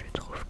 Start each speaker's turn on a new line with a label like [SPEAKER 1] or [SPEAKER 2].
[SPEAKER 1] Je trouve.